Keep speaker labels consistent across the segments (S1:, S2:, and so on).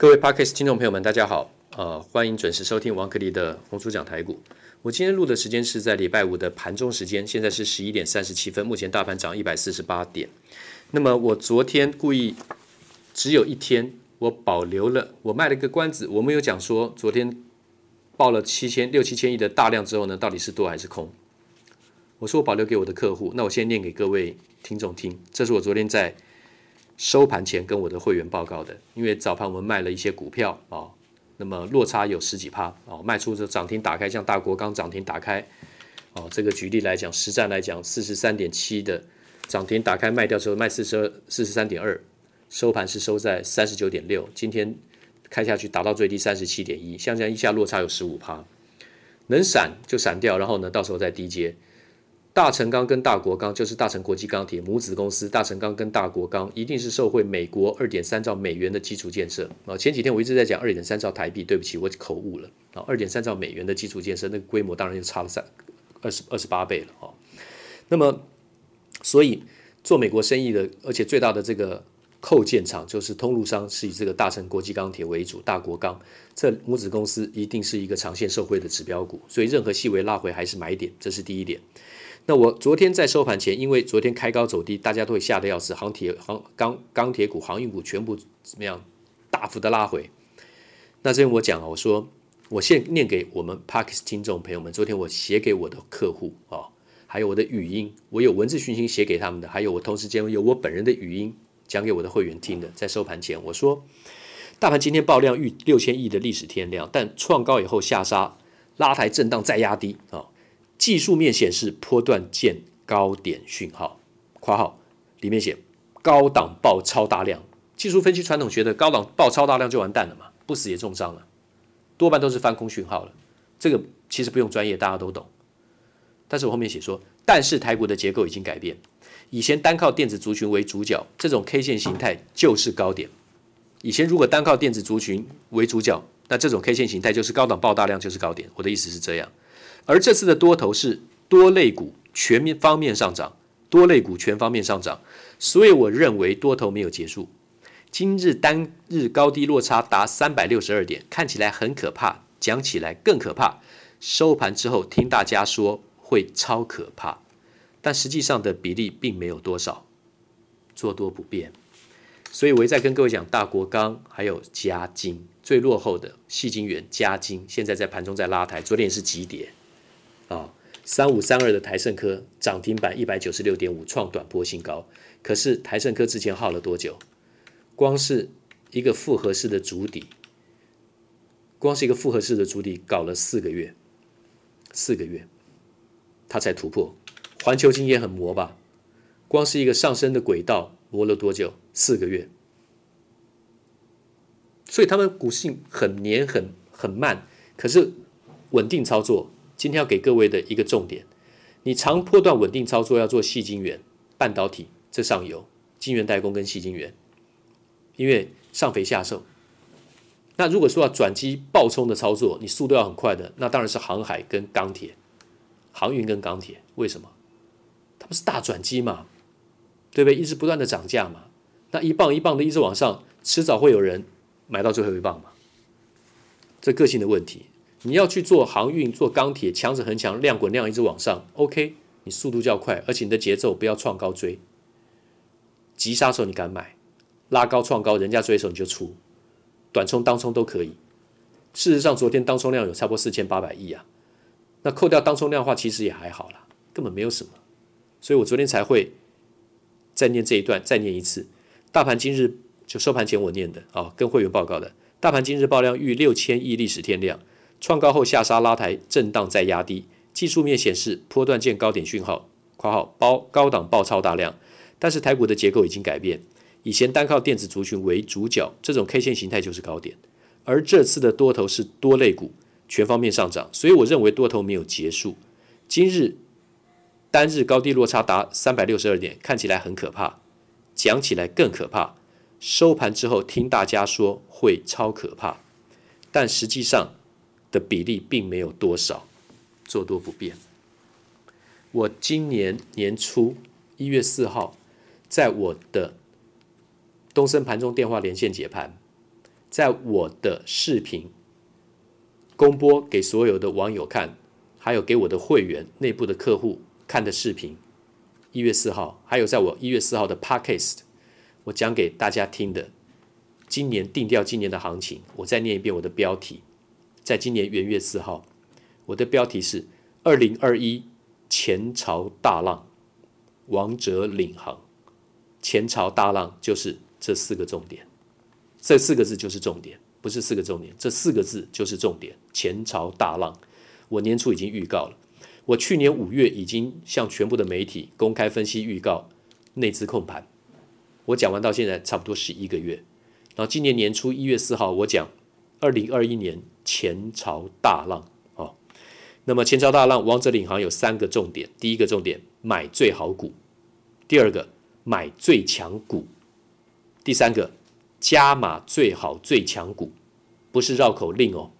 S1: 各位 Podcast 听众朋友们，大家好，呃，欢迎准时收听王克力的红书讲台股。我今天录的时间是在礼拜五的盘中时间，现在是十一点三十七分，目前大盘涨一百四十八点。那么我昨天故意只有一天，我保留了，我卖了一个关子，我没有讲说昨天报了七千六七千亿的大量之后呢，到底是多还是空？我说我保留给我的客户，那我先念给各位听众听，这是我昨天在。收盘前跟我的会员报告的，因为早盘我们卖了一些股票啊、那么落差有十几趴啊、卖出这涨停打开，像大国刚涨停打开，哦，这个举例来讲，实战来讲，四十三点七的涨停打开卖掉之后卖四十二四十三点二，收盘是收在三十九点六，今天开下去达到最低三十七点一，像这样一下落差有十五趴，能闪就闪掉，然后呢，到时候再低接。大成钢跟大国钢就是大成国际钢铁母子公司，大成钢跟大国钢一定是受惠美国二点三兆美元的基础建设啊。前几天我一直在讲二点三兆台币，对不起，我口误了啊。二点三兆美元的基础建设，那个规模当然就差了三二十二十八倍了啊。那么，所以做美国生意的，而且最大的这个扣件厂就是通路商，是以这个大成国际钢铁为主，大国钢这母子公司一定是一个长线受惠的指标股，所以任何细微拉回还是买点，这是第一点。那我昨天在收盘前，因为昨天开高走低，大家都会吓得要死，航铁、航钢、钢铁股、航运股全部怎么样大幅的拉回。那这边我讲啊，我说我现念给我们 Parkes 听众朋友们，昨天我写给我的客户啊，还有我的语音，我有文字讯息写给他们的，还有我同时间有我本人的语音讲给我的会员听的。在收盘前我说，大盘今天爆量逾六千亿的历史天量，但创高以后下杀，拉抬震荡再压低啊。技术面显示波段见高点讯号，括号里面写高档爆超大量。技术分析传统学的高档爆超大量就完蛋了嘛，不死也重伤了，多半都是翻空讯号了。这个其实不用专业，大家都懂。但是我后面写说，但是台股的结构已经改变，以前单靠电子族群为主角，这种 K 线形态就是高点。以前如果单靠电子族群为主角，那这种 K 线形态就是高档爆大量就是高点。我的意思是这样。而这次的多头是多类股全面方面上涨，多类股全方面上涨，所以我认为多头没有结束。今日单日高低落差达三百六十二点，看起来很可怕，讲起来更可怕。收盘之后听大家说会超可怕，但实际上的比例并没有多少，做多不变。所以我一再跟各位讲，大国钢还有嘉金最落后的矽晶圆，嘉金现在在盘中在拉抬，昨天也是急跌。三五三二的台胜科涨停板一百九十六点五创短波新高。可是台胜科之前耗了多久？光是一个复合式的主底，光是一个复合式的主底搞了四个月，四个月，它才突破。环球金也很磨吧？光是一个上升的轨道磨了多久？四个月。所以他们股性很黏，很很慢，可是稳定操作。今天要给各位的一个重点，你长波段稳定操作要做细晶圆、半导体这上游，晶圆代工跟细晶圆，因为上肥下瘦。那如果说要转机暴冲的操作，你速度要很快的，那当然是航海跟钢铁、航运跟钢铁。为什么？它不是大转机嘛，对不对？一直不断的涨价嘛，那一棒一棒的一直往上，迟早会有人买到最后一棒嘛。这个性的问题。你要去做航运、做钢铁，强者恒强，量滚量一直往上，OK，你速度较快，而且你的节奏不要创高追，急杀时候你敢买，拉高创高，人家追的时候你就出，短冲、当冲都可以。事实上，昨天当冲量有差不多四千八百亿啊，那扣掉当冲量的话，其实也还好啦，根本没有什么。所以我昨天才会再念这一段，再念一次。大盘今日就收盘前我念的啊、跟会员报告的，大盘今日爆量逾六千亿历史天量。创高后下杀拉抬，震荡再压低。技术面显示波段见高点讯号（括号包高档爆超大量），但是台股的结构已经改变。以前单靠电子族群为主角，这种 K 线形态就是高点。而这次的多头是多类股全方面上涨，所以我认为多头没有结束。今日单日高低落差达三百六十二点，看起来很可怕，讲起来更可怕。收盘之后听大家说会超可怕，但实际上。的比例并没有多少，做多不变。我今年年初一月四号，在我的东森盘中电话连线解盘，在我的视频公播给所有的网友看，还有给我的会员内部的客户看的视频，一月四号，还有在我一月四号的 Podcast，我讲给大家听的，今年定调今年的行情，我再念一遍我的标题，在今年元月四号，我的标题是二零二一前朝大浪，王者领航，前朝大浪就是这四个重点。这四个字就是重点，不是四个重点，这四个字就是重点。前朝大浪，我年初已经预告了，我去年五月已经向全部的媒体公开分析预告内资控盘，我讲完到现在差不多十一个月，然后今年年初一月四号我讲二零二一年前朝大浪哦，那么前朝大浪王者领航有三个重点，第一个重点买最好股，第二个买最强股，第三个。加码最好最强股，不是绕口令哦。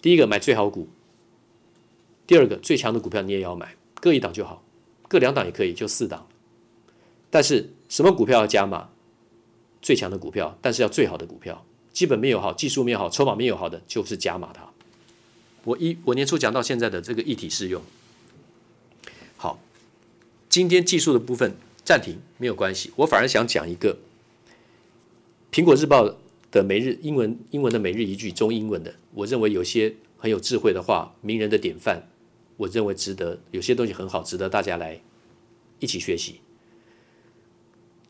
S1: 第一个买最好股，第二个最强的股票你也要买，各一档就好，各两档也可以，就四档。但是什么股票要加码？最强的股票，但是要最好的股票，基本面有好，技术面好，筹码面有好的，就是加码它。我一我年初讲到现在的这个一体适用。好，今天技术的部分暂停没有关系，我反而想讲一个。苹果日报的每日英文英文的每日一句中英文的，我认为有些很有智慧的话，名人的典范，我认为值得，有些东西很好，值得大家来一起学习。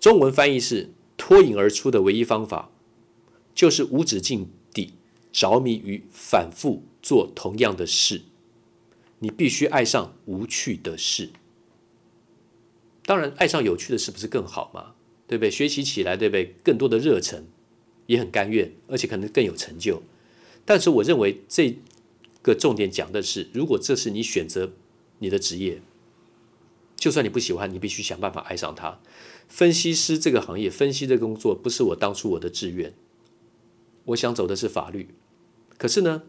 S1: 中文翻译是脱颖而出的唯一方法，就是无止境地着迷于反复做同样的事。你必须爱上无趣的事，当然爱上有趣的事不是更好吗？对不对？学习起来，对不对？更多的热忱，也很甘愿，而且可能更有成就。但是，我认为这个重点讲的是，如果这是你选择你的职业，就算你不喜欢，你必须想办法爱上它。分析师这个行业，分析的工作不是我当初我的志愿。我想走的是法律，可是呢，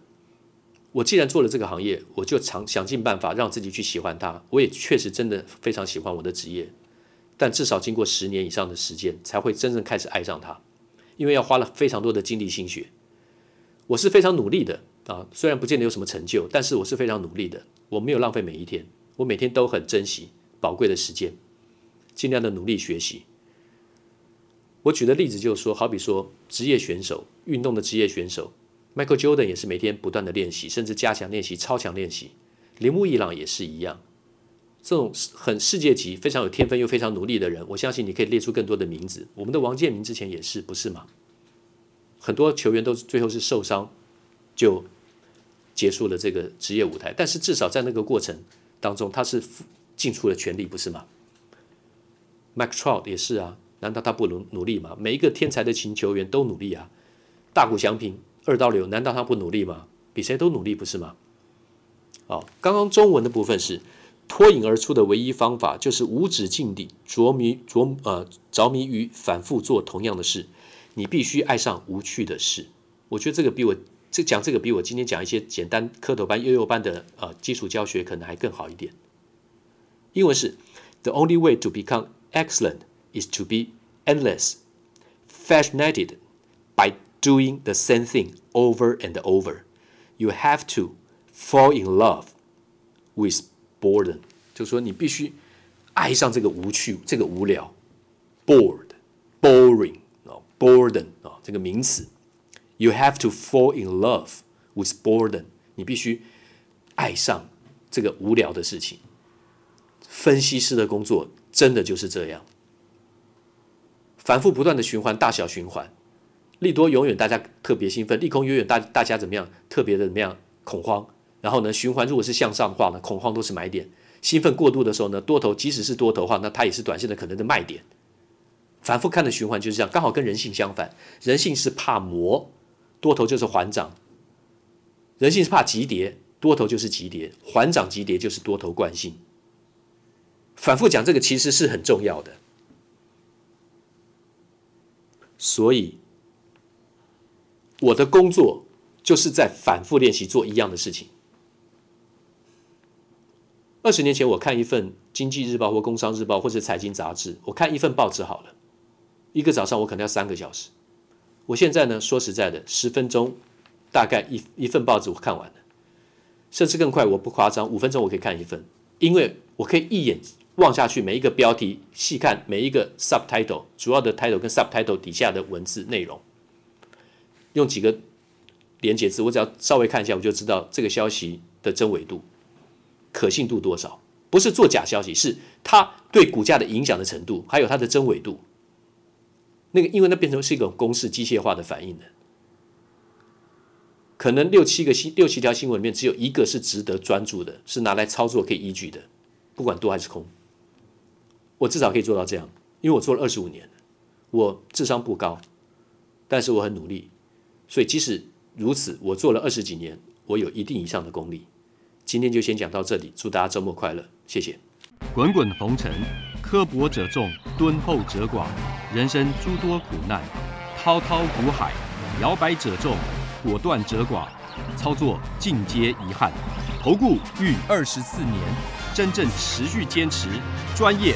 S1: 我既然做了这个行业，我就常想尽办法让自己去喜欢它。我也确实真的非常喜欢我的职业。但至少经过十年以上的时间，才会真正开始爱上它，因为要花了非常多的精力心血。我是非常努力的啊，虽然不见得有什么成就，但是我是非常努力的。我没有浪费每一天，我每天都很珍惜宝贵的时间，尽量的努力学习。我举的例子就是说，好比说职业选手，运动的职业选手，Michael Jordan 也是每天不断的练习，甚至加强练习、超强练习。铃木一朗也是一样。这种很世界级、非常有天分又非常努力的人，我相信你可以列出更多的名字。我们的王建民之前也是，不是吗？很多球员都最后是受伤就结束了这个职业舞台，但是至少在那个过程当中，他是尽出了全力，不是吗？Mike Trout 也是啊，难道他不努努力吗？每一个天才的球球员都努力啊。大谷翔平二刀流，难道他不努力吗？比谁都努力，不是吗？好，刚刚中文的部分是。脱颖而出的唯一方法，就是无止境地着迷着呃着迷于反复做同样的事。你必须爱上无趣的事。我觉得这个比我这讲这个比我今天讲一些简单课头班、幼幼班的呃基础教学可能还更好一点。英文是：The only way to become excellent is to be endless, fascinated by doing the same thing over and over. You have to fall in love with boredom 就是说你必须爱上这个无趣，这个无聊，bored，boring 啊，boredom 啊，这个名词，you have to fall in love with boredom，你必须爱上这个无聊的事情。分析师的工作真的就是这样， 反复不断的循环，大小循环，利多永远大家特别兴奋，利空永远大大家怎么样，特别的怎么样恐慌。然后呢，循环如果是向上的话呢，恐慌都是买点；兴奋过度的时候呢，多头即使是多头的话，那它也是短线的可能的卖点。反复看的循环就是这样，刚好跟人性相反。人性是怕磨，多头就是缓涨；人性是怕急跌，多头就是急跌；缓涨急跌就是多头惯性。反复讲这个其实是很重要的，所以我的工作就是在反复练习做一样的事情。二十年前，我看一份《经济日报》或《工商日报》或者财经杂志，我看一份报纸好了，一个早上我可能要三个小时。我现在呢，说实在的，十分钟大概一一份报纸我看完了，甚至更快，我不夸张，五分钟我可以看一份，因为我可以一眼望下去，每一个标题细看每一个 subtitle 主要的 title 跟 subtitle 底下的文字内容，用几个连结字，我只要稍微看一下，我就知道这个消息的真伪度、可信度多少。不是做假消息，是它对股价的影响的程度，还有它的真伪度。那个，因为那变成是一个公式机械化的反应的，可能六七个新六七条新闻里面只有一个是值得专注的，是拿来操作可以依据的，不管多还是空，我至少可以做到这样，因为我做了二十五年，我智商不高，但是我很努力，所以即使如此，我做了二十几年，我有一定以上的功力。今天就先讲到这里，祝大家周末快乐，谢谢。
S2: 滚滚红尘，刻薄者众，敦厚者寡。人生诸多苦难，滔滔苦海，摇摆者众，果断者寡。操作尽皆遗憾。投顾逾二十四年，真正持续坚持、专业、